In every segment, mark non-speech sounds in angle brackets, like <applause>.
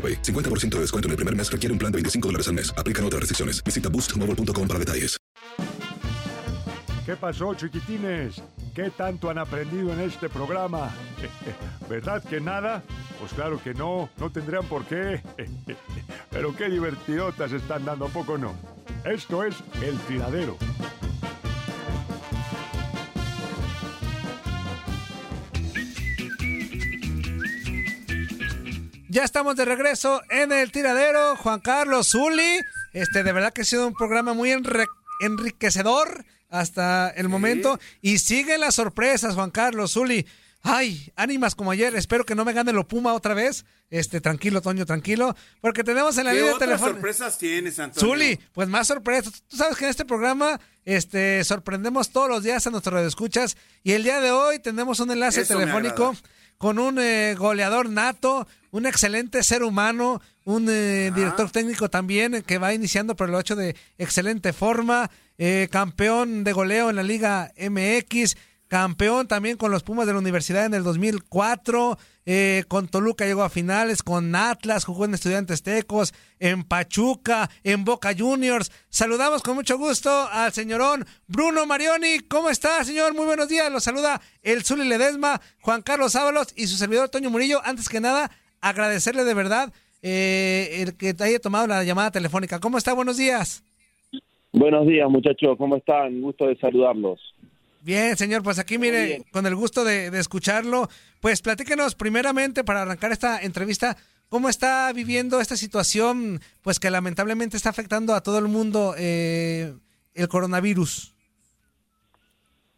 AroPay. 50% de descuento en el primer mes requiere un plan de 25 dólares al mes. Aplican otras restricciones. Visita boostmobile.com para detalles. ¿Qué pasó, chiquitines? ¿Qué tanto han aprendido en este programa? <laughs> ¿Verdad que nada? Pues claro que no, no tendrían por qué. <laughs> Pero qué divertidotas están dando, ¿a poco no? Esto es El Tiradero. Ya estamos de regreso en el tiradero. Juan Carlos Zuli. Este, de verdad que ha sido un programa muy enriquecedor hasta el momento. Y siguen las sorpresas, Juan Carlos Zuli. Ay, ánimas como ayer. Espero que no me gane lo Puma otra vez. Este, tranquilo, Toño, tranquilo. Porque tenemos en la ¿Qué línea otras telefónica. sorpresas tienes, Antonio? Zuli, pues más sorpresas. Tú sabes que en este programa este, sorprendemos todos los días a nuestros escuchas y el día de hoy tenemos un enlace Eso telefónico. Con un eh, goleador nato, un excelente ser humano, un eh, director técnico también eh, que va iniciando por el 8 de excelente forma, eh, campeón de goleo en la Liga MX, campeón también con los Pumas de la Universidad en el 2004, eh, con Toluca llegó a finales, con Atlas, jugó en Estudiantes Tecos, en Pachuca, en Boca Juniors. Saludamos con mucho gusto al señorón Bruno Marioni. ¿Cómo está, señor? Muy buenos días. Los saluda el Zuli Ledesma, Juan Carlos Ábalos y su servidor Toño Murillo. Antes que nada, agradecerle de verdad eh, el que haya tomado la llamada telefónica. ¿Cómo está? Buenos días. Buenos días, muchachos. ¿Cómo están? Gusto de saludarlos. Bien, señor, pues aquí mire, con el gusto de, de escucharlo, pues platíquenos primeramente para arrancar esta entrevista, ¿cómo está viviendo esta situación, pues que lamentablemente está afectando a todo el mundo eh, el coronavirus?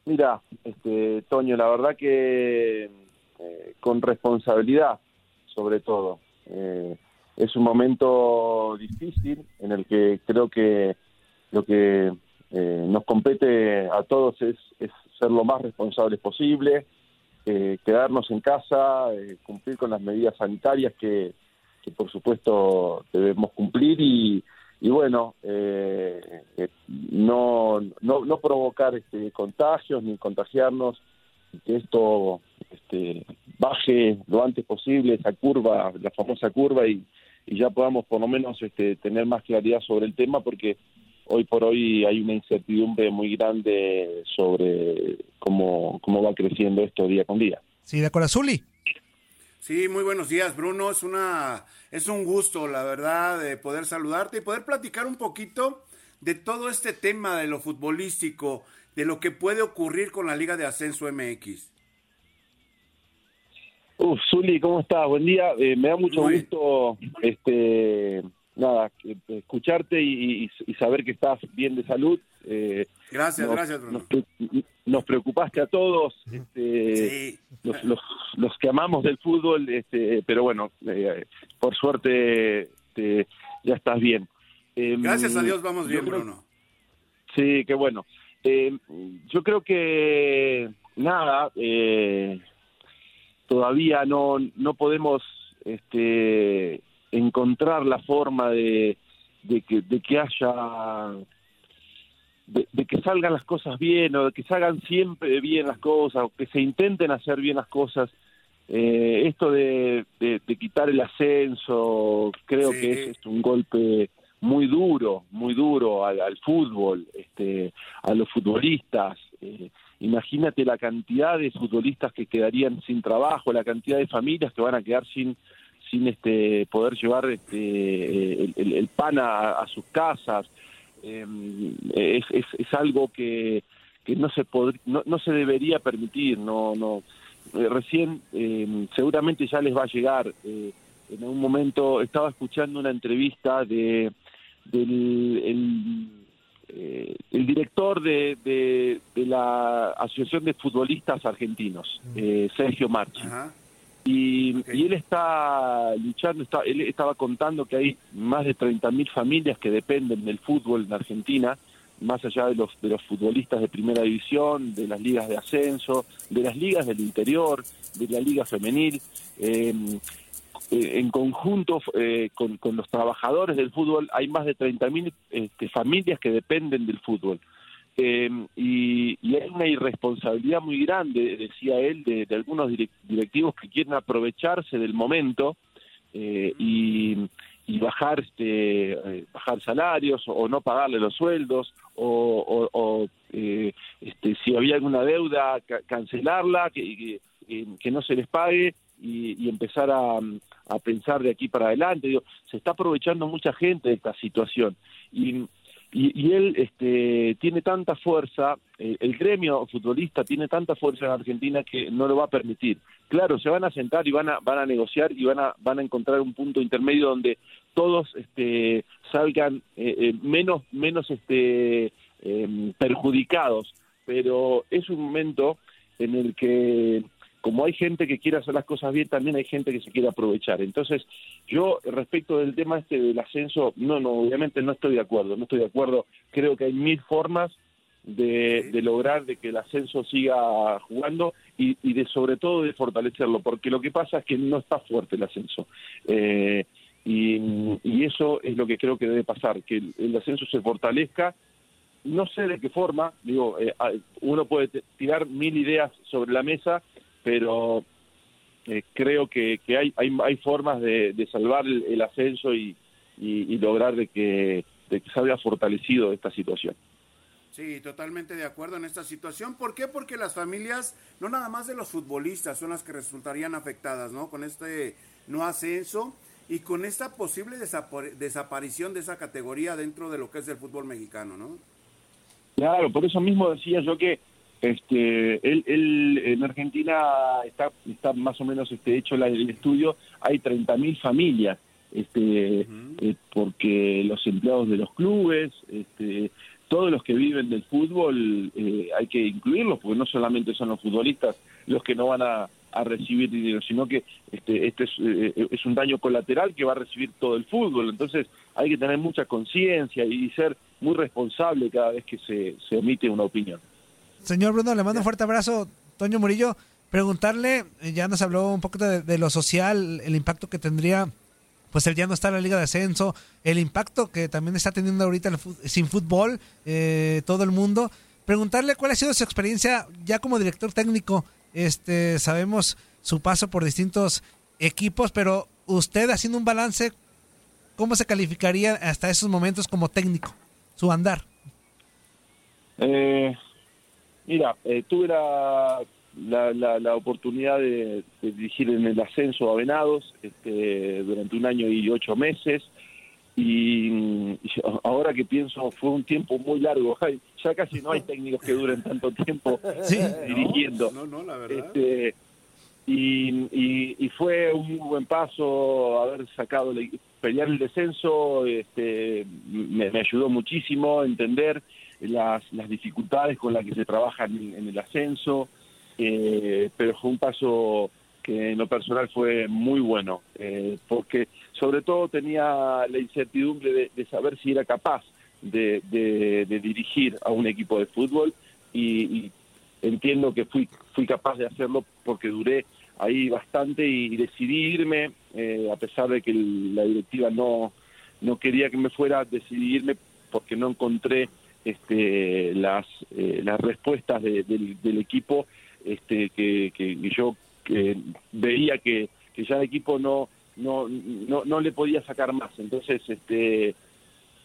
Mira, este, Toño, la verdad que eh, con responsabilidad, sobre todo. Eh, es un momento difícil en el que creo que lo que eh, nos compete a todos es, ser lo más responsables posible, eh, quedarnos en casa, eh, cumplir con las medidas sanitarias que, por supuesto debemos cumplir y, y bueno, eh, no, no, no provocar este, contagios ni contagiarnos, que esto este, baje lo antes posible esa curva, la famosa curva y, y ya podamos por lo menos este, tener más claridad sobre el tema porque hoy por hoy hay una incertidumbre muy grande sobre cómo, cómo va creciendo esto día con día. Sí, de acuerdo, Zuli. Sí, muy buenos días, Bruno. Es una es un gusto, la verdad, de poder saludarte y poder platicar un poquito de todo este tema de lo futbolístico, de lo que puede ocurrir con la Liga de Ascenso MX. Uf, Zuli, ¿cómo estás? Buen día. Eh, me da mucho Muy gusto este, nada, escucharte y, saber que estás bien de salud. Eh, gracias, gracias, Bruno. Nos, preocupaste a todos, este, los, los, que amamos del fútbol, este, pero bueno, eh, por suerte este, ya estás bien. Em, gracias a Dios vamos bien, Bruno. Sí, qué bueno. Em, yo creo que nada, eh, todavía no, no podemos este, encontrar la forma de, de, que, de que haya de, que salgan las cosas bien o de que salgan siempre bien las cosas o que se intenten hacer bien las cosas. Eh, esto de, de, quitar el ascenso creo que es, un golpe muy duro muy duro al, fútbol este a los futbolistas. Eh, imagínate la cantidad de futbolistas que quedarían sin trabajo la cantidad de familias que van a quedar sin sin este poder llevar este, el, pan a, sus casas. Em, es, es, algo que, que no se no, no, se debería permitir. No, no. Eh, recién em, seguramente ya les va a llegar. Eh, en un momento estaba escuchando una entrevista de del el, eh, el director de, de, la Asociación de Futbolistas Argentinos, Sergio Marchi. Y, él está luchando, está, él estaba contando que hay más de 30.000 familias que dependen del fútbol en Argentina, más allá de los, de los futbolistas de primera división, de las ligas de ascenso, de las ligas del interior, de la liga femenil. Em, eh, en conjunto eh, con, con, los trabajadores del fútbol hay más de 30.000 este, familias que dependen del fútbol. Eh, y, y, hay una irresponsabilidad muy grande, decía él, de, algunos directivos que quieren aprovecharse del momento eh, y, bajar este eh, bajar salarios o, no pagarle los sueldos o, eh, este, si había alguna deuda cancelarla que, que, no se les pague y, empezar a, a, pensar de aquí para adelante. Digo, se está aprovechando mucha gente de esta situación. Y y, él este, tiene tanta fuerza, eh, el gremio futbolista tiene tanta fuerza en Argentina que no lo va a permitir. Claro, se van a sentar y van a, van a negociar y van a, van a encontrar un punto intermedio donde todos este, salgan eh, eh, menos, menos este, em, perjudicados, pero es un momento en el que como hay gente que quiere hacer las cosas bien, también hay gente que se quiere aprovechar. Entonces, yo respecto del tema este del ascenso, no, no, obviamente no estoy de acuerdo, no estoy de acuerdo. Creo que hay mil formas de, lograr de que el ascenso siga jugando y, de sobre todo de fortalecerlo, porque lo que pasa es que no está fuerte el ascenso. Eh, y, eso es lo que creo que debe pasar, que el, ascenso se fortalezca. No sé de qué forma, digo, eh, uno puede tirar mil ideas sobre la mesa, pero eh, creo que, que hay, hay, hay, formas de, de salvar el, ascenso y, y, lograr de que, de que salga fortalecido esta situación. Sí, totalmente de acuerdo en esta situación. ¿Por qué? Porque las familias, no nada más de los futbolistas, son las que resultarían afectadas, ¿no? Con este no ascenso y con esta posible desaparición de esa categoría dentro de lo que es el fútbol mexicano, ¿no? Claro, por eso mismo decía yo que este, él, él, en Argentina está, está más o menos este, hecho el estudio, hay 30.000 familias, este, eh, porque los empleados de los clubes, este, todos los que viven del fútbol, eh, hay que incluirlos, porque no solamente son los futbolistas los que no van a, recibir dinero, sino que este, este es, eh, es un daño colateral que va a recibir todo el fútbol. Entonces hay que tener mucha conciencia y ser muy responsable cada vez que se, se emite una opinión. Señor Bruno, le mando un fuerte abrazo. Toño Murillo, preguntarle, eh, ya nos habló un poquito de, lo social, el impacto que tendría pues el ya no está en la Liga de Ascenso, el impacto que también está teniendo ahorita sin fútbol eh, todo el mundo. Preguntarle cuál ha sido su experiencia ya como director técnico. Este, sabemos su paso por distintos equipos, pero usted haciendo un balance, ¿cómo se calificaría hasta esos momentos como técnico? Su andar. Eh, Mira, eh, tuve la, la, la, oportunidad de, dirigir en el ascenso a Venados este, durante un año y ocho meses. Y, ahora que pienso fue un tiempo muy largo. <laughs> Ya casi no hay <laughs> técnicos que duren tanto tiempo <laughs> dirigiendo. no, no, la verdad. Este, y, y, fue un muy buen paso haber sacado pelear el descenso este, me, ayudó muchísimo a entender las, las dificultades con las que se trabaja en, el ascenso, eh, pero fue un paso que en lo personal fue muy bueno, eh, porque sobre todo tenía la incertidumbre de, saber si era capaz de, dirigir a un equipo de fútbol y, entiendo que fui, fui capaz de hacerlo porque duré ahí bastante y, decidí irme, eh, a pesar de que la directiva no, no quería que me fuera, decidí irme porque no encontré este, las, eh, las respuestas del, equipo este, que, yo veía que, que ya el equipo no, no, no, no le podía sacar más. Entonces, este,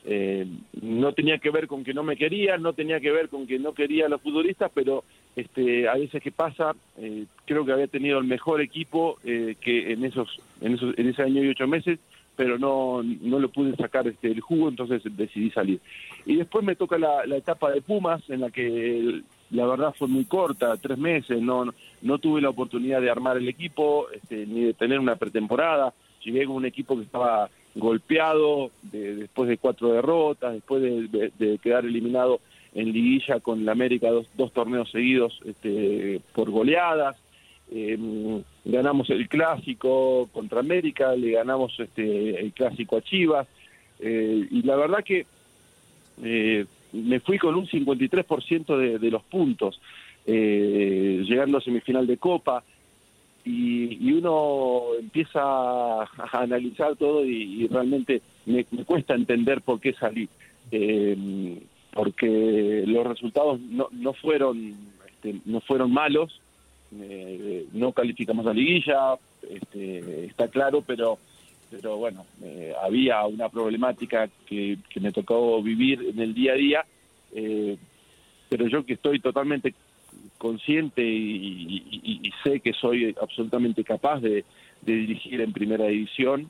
eh, no tenía que ver con que no me quería, no tenía que ver con que no quería a los futbolistas, pero este, a veces que pasa, eh, creo que había tenido el mejor equipo eh, que en esos, en esos, en ese año y ocho meses, pero no, no le pude sacar este, el jugo, entonces decidí salir. Y después me toca la, etapa de Pumas, en la que la verdad fue muy corta, tres meses, no, no, tuve la oportunidad de armar el equipo, este, ni de tener una pretemporada. Llegué con un equipo que estaba golpeado después de cuatro derrotas, después de, quedar eliminado en liguilla con la América dos, dos torneos seguidos este, por goleadas. Em, ganamos el clásico contra América, le ganamos este, el clásico a Chivas, eh, y la verdad que eh, me fui con un 53% de, de los puntos, eh, llegando a semifinal de Copa, y, uno empieza a, analizar todo y, realmente me, cuesta entender por qué salí, eh, porque los resultados no, no fueron este, no fueron malos, eh, no calificamos a liguilla, este, está claro, pero pero bueno, eh, había una problemática que, me tocó vivir en el día a día, eh, pero yo que estoy totalmente consciente y, sé que soy absolutamente capaz de, dirigir en primera división,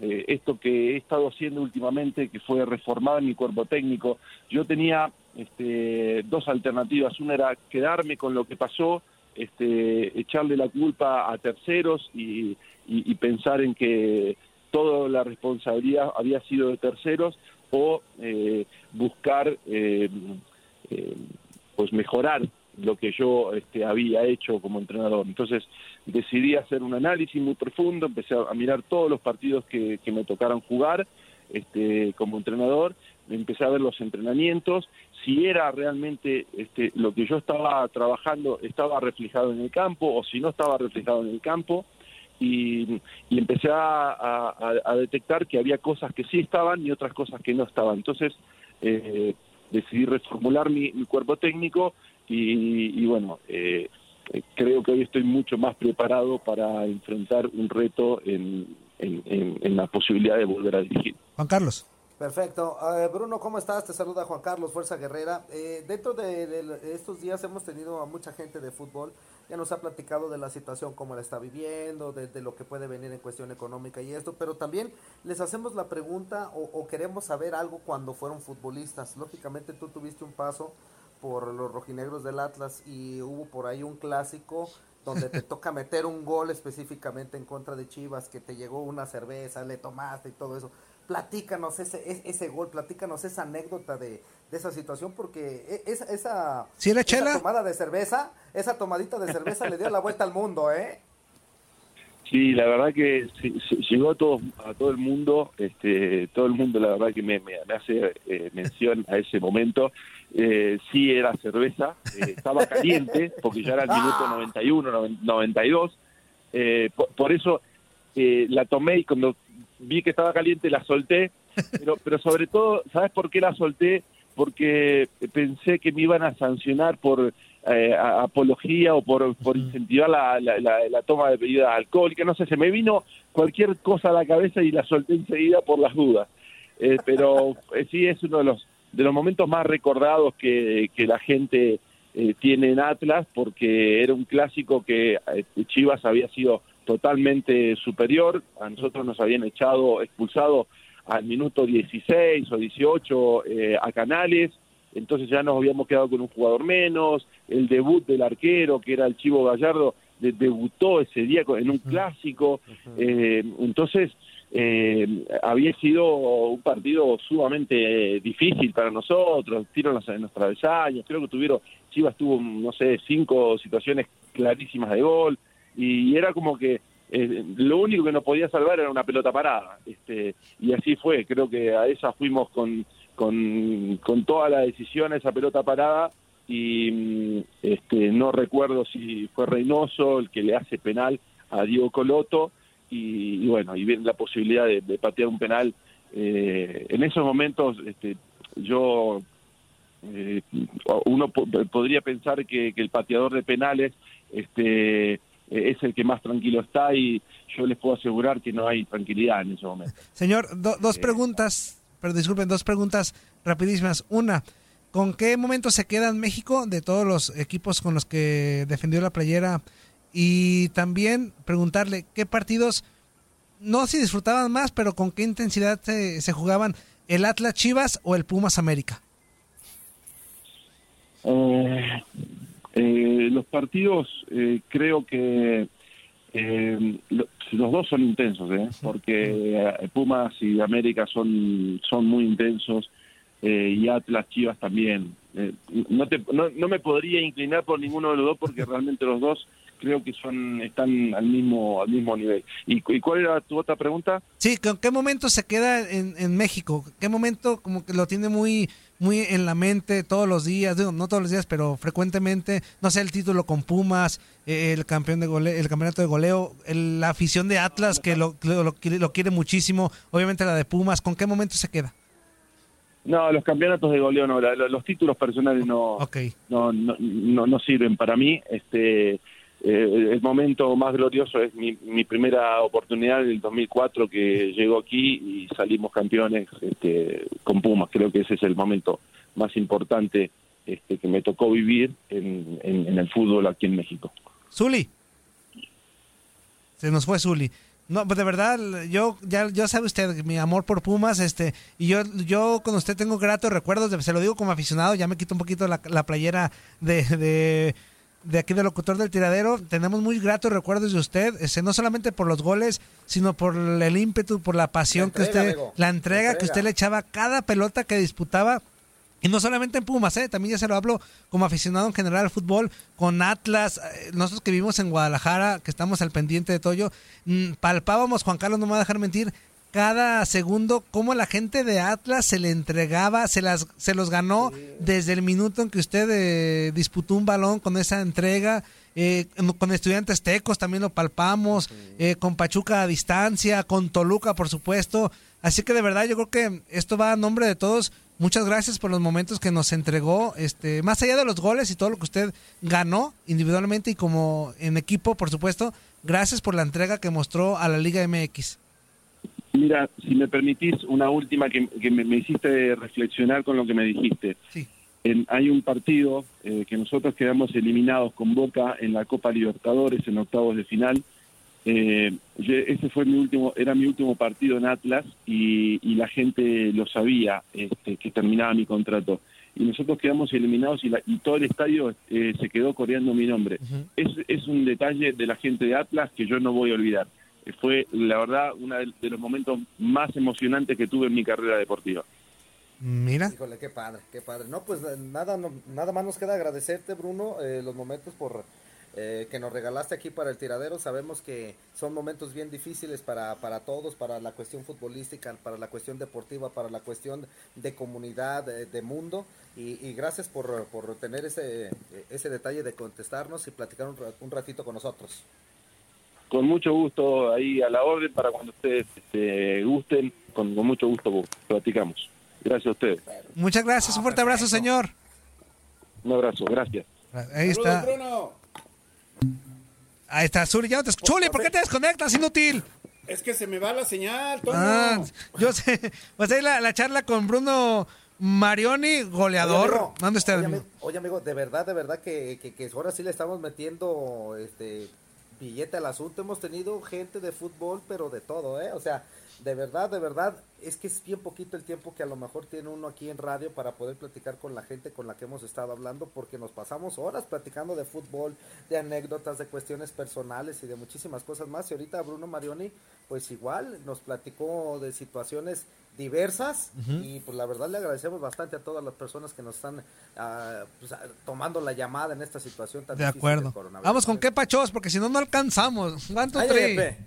eh, esto que he estado haciendo últimamente, que fue reformar mi cuerpo técnico, yo tenía este, dos alternativas, una era quedarme con lo que pasó, este, echarle la culpa a terceros y, pensar en que toda la responsabilidad había sido de terceros o eh, buscar eh, eh, pues mejorar lo que yo este, había hecho como entrenador. Entonces decidí hacer un análisis muy profundo, empecé a, mirar todos los partidos que, me tocaron jugar este, como entrenador empecé a ver los entrenamientos, si era realmente este, lo que yo estaba trabajando estaba reflejado en el campo o si no estaba reflejado en el campo. Y, empecé a, detectar que había cosas que sí estaban y otras cosas que no estaban. Entonces eh, decidí reformular mi, cuerpo técnico y, bueno, eh, creo que hoy estoy mucho más preparado para enfrentar un reto en, en la posibilidad de volver a dirigir. Juan Carlos. Perfecto. Bruno, ¿cómo estás? Te saluda Juan Carlos, Fuerza Guerrera. Eh, dentro de, estos días hemos tenido a mucha gente de fútbol, ya nos ha platicado de la situación, cómo la está viviendo, de, lo que puede venir en cuestión económica y esto, pero también les hacemos la pregunta o, queremos saber algo cuando fueron futbolistas. Lógicamente tú tuviste un paso por los rojinegros del Atlas y hubo por ahí un clásico donde te <laughs> toca meter un gol específicamente en contra de Chivas, que te llegó una cerveza, le tomaste y todo eso platícanos ese, ese gol, platícanos esa anécdota de, esa situación, porque e, esa, esa, tomada de cerveza, esa tomadita de cerveza le dio la vuelta al mundo, ¿eh? Sí, la verdad que llegó a todo, a todo el mundo, este, todo el mundo la verdad que me, me, hace eh, mención a ese momento. Eh, sí era cerveza, eh, estaba caliente, porque ya era el minuto 91, 92. Eh, por, por, eso la tomé y cuando vi que estaba caliente, la solté, pero, pero sobre todo, ¿sabes por qué la solté? Porque pensé que me iban a sancionar por eh, apología o por, por incentivar la, la, toma de bebidas alcohólicas, no sé, se me vino cualquier cosa a la cabeza y la solté enseguida por las dudas. Eh, pero <laughs> eh, sí es uno de los, de los momentos más recordados que, que la gente tiene en Atlas, porque era un clásico que Chivas había sido totalmente superior. A nosotros nos habían echado, expulsado al minuto 16 o 18 eh, a Canales, entonces ya nos habíamos quedado con un jugador menos, el debut del arquero, que era el Chivo Gallardo, de- debutó ese día en un clásico, eh, entonces eh, había sido un partido sumamente difícil para nosotros, en los, en los travesaños, creo que tuvieron, Chivas tuvo, no sé, cinco situaciones clarísimas de gol, y era como que eh, lo único que nos podía salvar era una pelota parada, este, y así fue, creo que a esa fuimos con, con, con toda la decisión esa pelota parada, y mm, este, no recuerdo si fue Reynoso el que le hace penal a Diego Coloto, y, y bueno, y viene la posibilidad de, de patear un penal. Eh, en esos momentos este, yo, eh, uno po- podría pensar que, que el pateador de penales este, eh, es el que más tranquilo está y yo les puedo asegurar que no hay tranquilidad en ese momento. Señor, do- dos preguntas, pero disculpen, dos preguntas rapidísimas. Una, ¿con qué momento se queda en México de todos los equipos con los que defendió la playera? Y también preguntarle qué partidos, no si disfrutaban más, pero con qué intensidad se, se jugaban el Atlas Chivas o el Pumas América. Eh, eh, los partidos eh, creo que eh, lo- los dos son intensos, ¿eh? porque eh, Pumas y América son, son muy intensos eh, y Atlas Chivas también. Eh, no, te, no, no me podría inclinar por ninguno de los dos porque realmente los dos creo que son están al mismo al mismo nivel. ¿Y, y cuál era tu otra pregunta? Sí, ¿con qué momento se queda en, en México? ¿Qué momento como que lo tiene muy muy en la mente todos los días? Digo, no todos los días, pero frecuentemente, no sé, el título con Pumas, eh, el campeón de goleo, el campeonato de goleo, el- la afición de Atlas que lo, lo, lo quiere, lo quiere muchísimo, obviamente la de Pumas, ¿con qué momento se queda? No, los campeonatos de goleo no, la- la- los títulos personales no, no, no, no, no sirven para mí. Este, eh, el momento más glorioso es mi, mi primera oportunidad en el 2004 que llegó aquí y salimos campeones este, con Pumas. Creo que ese es el momento más importante este, que me tocó vivir en, el fútbol aquí en México. Zuli. Se nos fue Zuli. No, pues de verdad, yo ya, ya sabe usted mi amor por Pumas, este, y yo, yo con usted tengo gratos recuerdos, de- se lo digo como aficionado, ya me quito un poquito la, la playera de, de, de aquí del locutor del tiradero, tenemos muy gratos recuerdos de usted, este, no solamente por los goles, sino por el ímpetu, por la pasión que entrega, usted, amigo. la entrega que usted le echaba a cada pelota que disputaba, y no solamente en Pumas, ¿eh? también ya se lo hablo como aficionado en general al fútbol, con Atlas, eh, nosotros que vivimos en Guadalajara, que estamos al pendiente de Toyo, mm, palpábamos, Juan Carlos no me va a dejar mentir, cada segundo cómo la gente de Atlas se le entregaba, se las se los ganó desde el minuto en que usted eh, disputó un balón con esa entrega. eh, con estudiantes tecos también lo palpamos, eh, con Pachuca a distancia, con Toluca por supuesto. Así que de verdad yo creo que esto va a nombre de todos. Muchas gracias por los momentos que nos entregó, este, más allá de los goles y todo lo que usted ganó individualmente y como en equipo, por supuesto. Gracias por la entrega que mostró a la Liga MX. Mira, si me permitís una última que, que me, me hiciste reflexionar con lo que me dijiste. En- hay un partido eh, que nosotros quedamos eliminados con Boca en la Copa Libertadores en octavos de final. Eh, ese fue mi último, era mi último partido en Atlas y, y la gente lo sabía este, que terminaba mi contrato. Y nosotros quedamos eliminados y, la- y todo el estadio eh, se quedó coreando mi nombre. es, es un detalle de la gente de Atlas que yo no voy a olvidar. Eh, Fue, la verdad, uno de los momentos más emocionantes que tuve en mi carrera deportiva. Mira. Híjole, qué padre, qué padre. No, pues eh, nada, no- nada más nos queda agradecerte, Bruno, eh, los momentos por eh, que nos regalaste aquí para el tiradero. Sabemos que son momentos bien difíciles para, para todos, para la cuestión futbolística, para la cuestión deportiva, para la cuestión de comunidad, de, de mundo. Y, y gracias por, por tener ese, ese detalle de contestarnos y platicar un, ra- un ratito con nosotros. Con mucho gusto ahí a la orden para cuando ustedes este, gusten, con, con mucho gusto platicamos. Gracias a ustedes. Muchas gracias, un fuerte abrazo, señor. Un abrazo, gracias. Ahí está. Bruno. Ahí está, Zuli, ya no te Zuli, ¿por qué te desconectas, inútil? Es que se me va la señal, Toño. Ah, yo sé. Pues ahí la, la charla con Bruno Marioni, goleador. Oye, amigo, oye, amigo, de verdad, de verdad que, que, que ahora sí le estamos metiendo este billete al asunto. Hemos tenido gente de fútbol, pero de todo, ¿eh? O sea, de verdad, de verdad, es que es bien poquito el tiempo que a lo mejor tiene uno aquí en radio para poder platicar con la gente con la que hemos estado hablando, porque nos pasamos horas platicando de fútbol, de anécdotas, de cuestiones personales y de muchísimas cosas más. Y ahorita Bruno Marioni, pues igual nos platicó de situaciones diversas y pues la verdad le agradecemos bastante a todas las personas que nos están pues, ah, tomando la llamada en esta situación tan De difícil acuerdo. del. Vamos con qué pachos, porque si no, no alcanzamos. ¿Cuánto Ay, trae?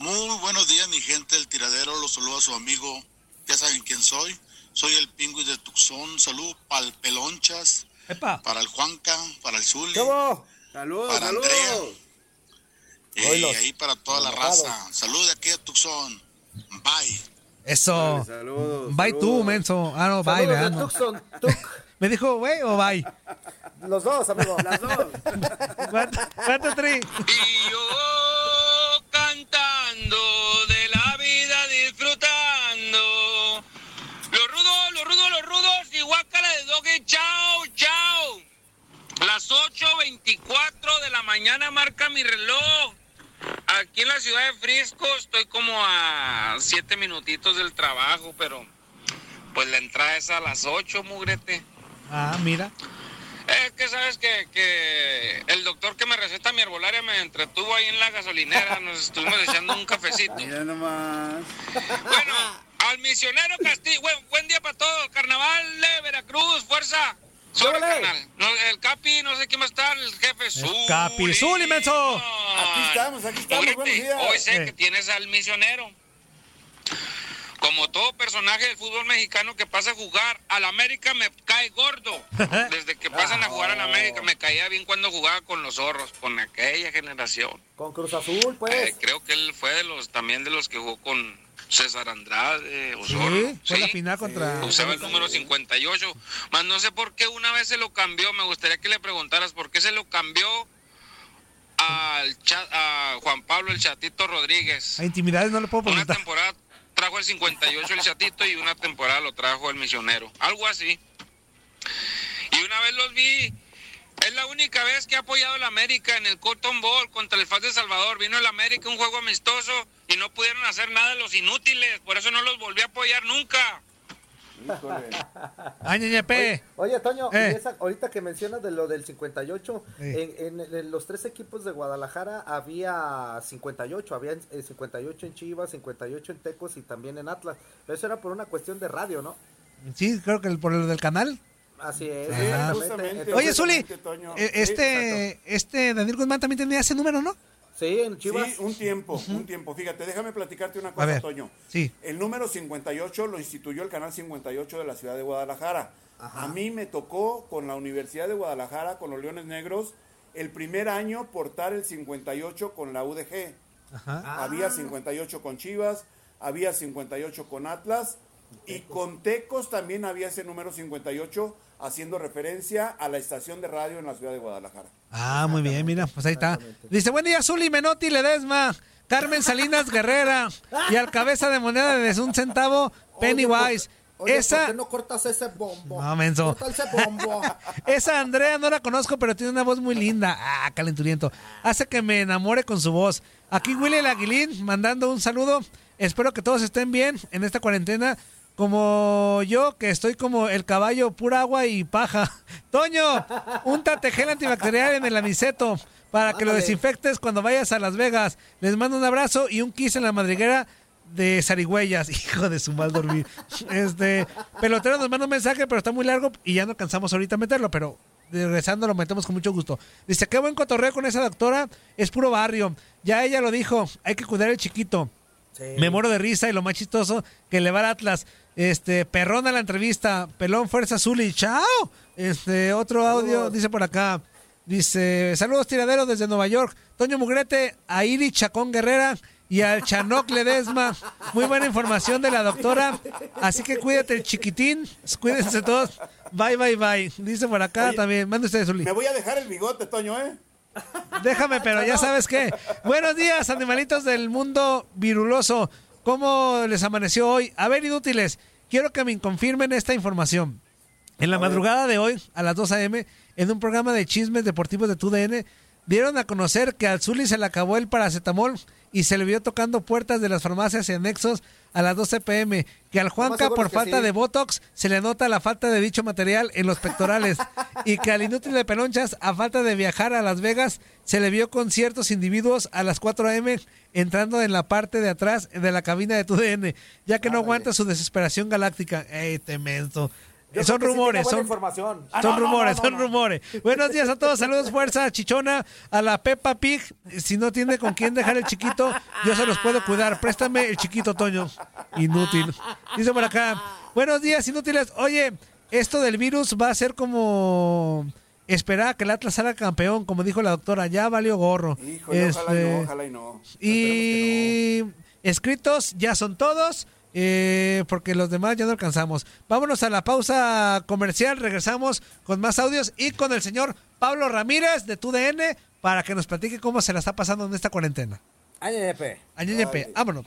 Muy buenos días, mi gente del tiradero. Los saludo a su amigo. Ya saben quién soy. Soy el pingüis de Tucson. Salud para el Pelonchas, Epa. para el Juanca, para el Zuli, Saludos, para. Andrea. Y ahí para toda la raza. Salud de aquí de Tucson. Bye. Eso. Saludos, Bye tú, menso. Ah, no, bye, de. Tucson, <laughs> Tuc. ¿Me dijo güey o bye? Los dos, amigo. Las dos. <laughs> ¿Cuánto, cuánto trae? Y yo cantando de la vida disfrutando. Los rudos, los rudos, los rudos y guácala de doge, chao, chao. Las 8.24 de la mañana marca mi reloj. Aquí en la ciudad de Frisco estoy como a 7 minutitos del trabajo, pero pues la entrada es a las 8, mugrete. Ah, mira. Es que sabes que, que el doctor que me receta mi herbolaria me entretuvo ahí en la gasolinera, <laughs> nos estuvimos echando un cafecito. Mira nomás. Bueno, al misionero Castillo, buen, buen día para todos, carnaval de Veracruz, fuerza. Sobre, carnal. No, el Capi, no sé quién más está, el jefe Zuli. Capi, menso. Aquí estamos, aquí estamos. Buenos días. Hoy sé Eh. que tienes al misionero. Como todo personaje del fútbol mexicano que pasa a jugar, al América me cae gordo. <laughs> Desde que pasan a jugar al América me caía bien cuando jugaba con los zorros, con aquella generación. Con Cruz Azul, Eh, pues. creo que él fue de los también de los que jugó con César Andrade, Sí, Osorno. fue la Sí. final contra. Usaba el número 58, más no sé por qué una vez se lo cambió. Me gustaría que le preguntaras por qué se lo cambió al a Juan Pablo el Chatito Rodríguez. A intimidades no le puedo Una preguntar. temporada trajo el 58 el Chatito y una temporada lo trajo el Misionero. Algo así. Y una vez los vi. Es la única vez que ha apoyado el América en el Cotton Bowl contra el FAS de Salvador. Vino el América un juego amistoso y no pudieron hacer nada los inútiles. Por eso no los volví a apoyar nunca. Híjole. Ay. Oye, Toño, Eh. esa- ahorita que mencionas de lo del 58, Eh. en, en- en los tres equipos de Guadalajara había 58, había eh, 58 en Chivas, 58 en Tecos y también en Atlas. Pero eso era por una cuestión de radio, ¿no? Sí, creo que el- por el del canal. Así es. Ah. Entonces, Oye, Zuli, eh, Sí, este, este Daniel Guzmán también tenía ese número, ¿no? Sí, en Chivas. Sí, un tiempo, un tiempo. Fíjate, déjame platicarte una cosa, ver, Toño. sí. El número 58 lo instituyó el canal 58 de la ciudad de Guadalajara. A mí me tocó con la Universidad de Guadalajara, con los Leones Negros, el primer año portar el 58 con la UDG. Ajá. Había 58 con Chivas, había 58 con Atlas y con Tecos también había ese número 58 haciendo referencia a la estación de radio en la ciudad de Guadalajara. Ah, muy bien, mira, pues ahí está. Dice, buen día, Zuli, Menotti, Ledesma, Carmen Salinas Guerrera y al cabeza de moneda de un centavo, Pennywise. Oye, Esa, ¿por qué no cortas ese bombo? No, menso. Corta ese bombo. <laughs> esa Andrea no la conozco, pero tiene una voz muy linda. Ah, calenturiento. Hace que me enamore con su voz. Aquí Willy el Aguilín mandando un saludo. Espero que todos estén bien en esta cuarentena. Como yo, que estoy como el caballo, pura agua y paja. <laughs> Toño, úntate gel antibacterial en el amiceto para que lo desinfectes cuando vayas a Las Vegas. Les mando un abrazo y un kiss en la madriguera de Zarigüeyas. <laughs> Hijo de su mal dormir. Este, pelotero nos manda un mensaje, pero está muy largo y ya no alcanzamos ahorita a meterlo, pero regresando lo metemos con mucho gusto. Dice, qué buen cotorreo con esa doctora, es puro barrio. Ya ella lo dijo, hay que cuidar el chiquito. Sí. Me muero de risa y lo más chistoso que le va al Atlas. Este, perrona la entrevista, pelón fuerza azul y chao. Este, otro audio dice por acá. Dice, saludos tiraderos desde Nueva York. Toño Mugrete, a Iri Chacón Guerrera y al Chanoc Ledesma. Muy buena información de la doctora. Así que cuídate el chiquitín. Cuídense todos. Bye, bye, bye. Dice por acá Oye, también. Mande usted, Zuli. Me voy a dejar el bigote, Toño, ¿eh? Déjame, pero ya sabes qué. Buenos días, animalitos del mundo viruloso. ¿Cómo les amaneció hoy? A ver, inútiles, quiero que me confirmen esta información. En la madrugada de hoy, a las 2 a.m., en un programa de chismes deportivos de TUDN, dieron a conocer que al Zuli se le acabó el paracetamol y se le vio tocando puertas de las farmacias y anexos a las 12 pm. Que al Juanca, por falta sí. de Botox, se le nota la falta de dicho material en los pectorales. <laughs> y que al inútil de Pelonchas, a falta de viajar a Las Vegas, se le vio con ciertos individuos a las 4 am entrando en la parte de atrás de la cabina de TUDN, ya que no aguanta su desesperación galáctica. ¡Ey, temento! Yo son sí rumores, son, información. Ah, son no, no, rumores, no, son rumores. Buenos días a todos, saludos, fuerza, chichona, a la Peppa Pig. Si no tiene con quién dejar el chiquito, yo se los puedo cuidar. Préstame el chiquito, Toño. Inútil. Dice por acá, buenos días, inútiles. Oye, esto del virus va a ser como esperar a que el Atlas salga campeón, como dijo la doctora, ya valió gorro. Híjole, ojalá y Este, no, ojalá y no. y escritos ya son todos, eh, porque los demás ya no alcanzamos. Vámonos a la pausa comercial, regresamos con más audios y con el señor Pablo Ramírez de TUDN para que nos platique cómo se la está pasando en esta cuarentena. Añeñepe. Añeñepe, vámonos.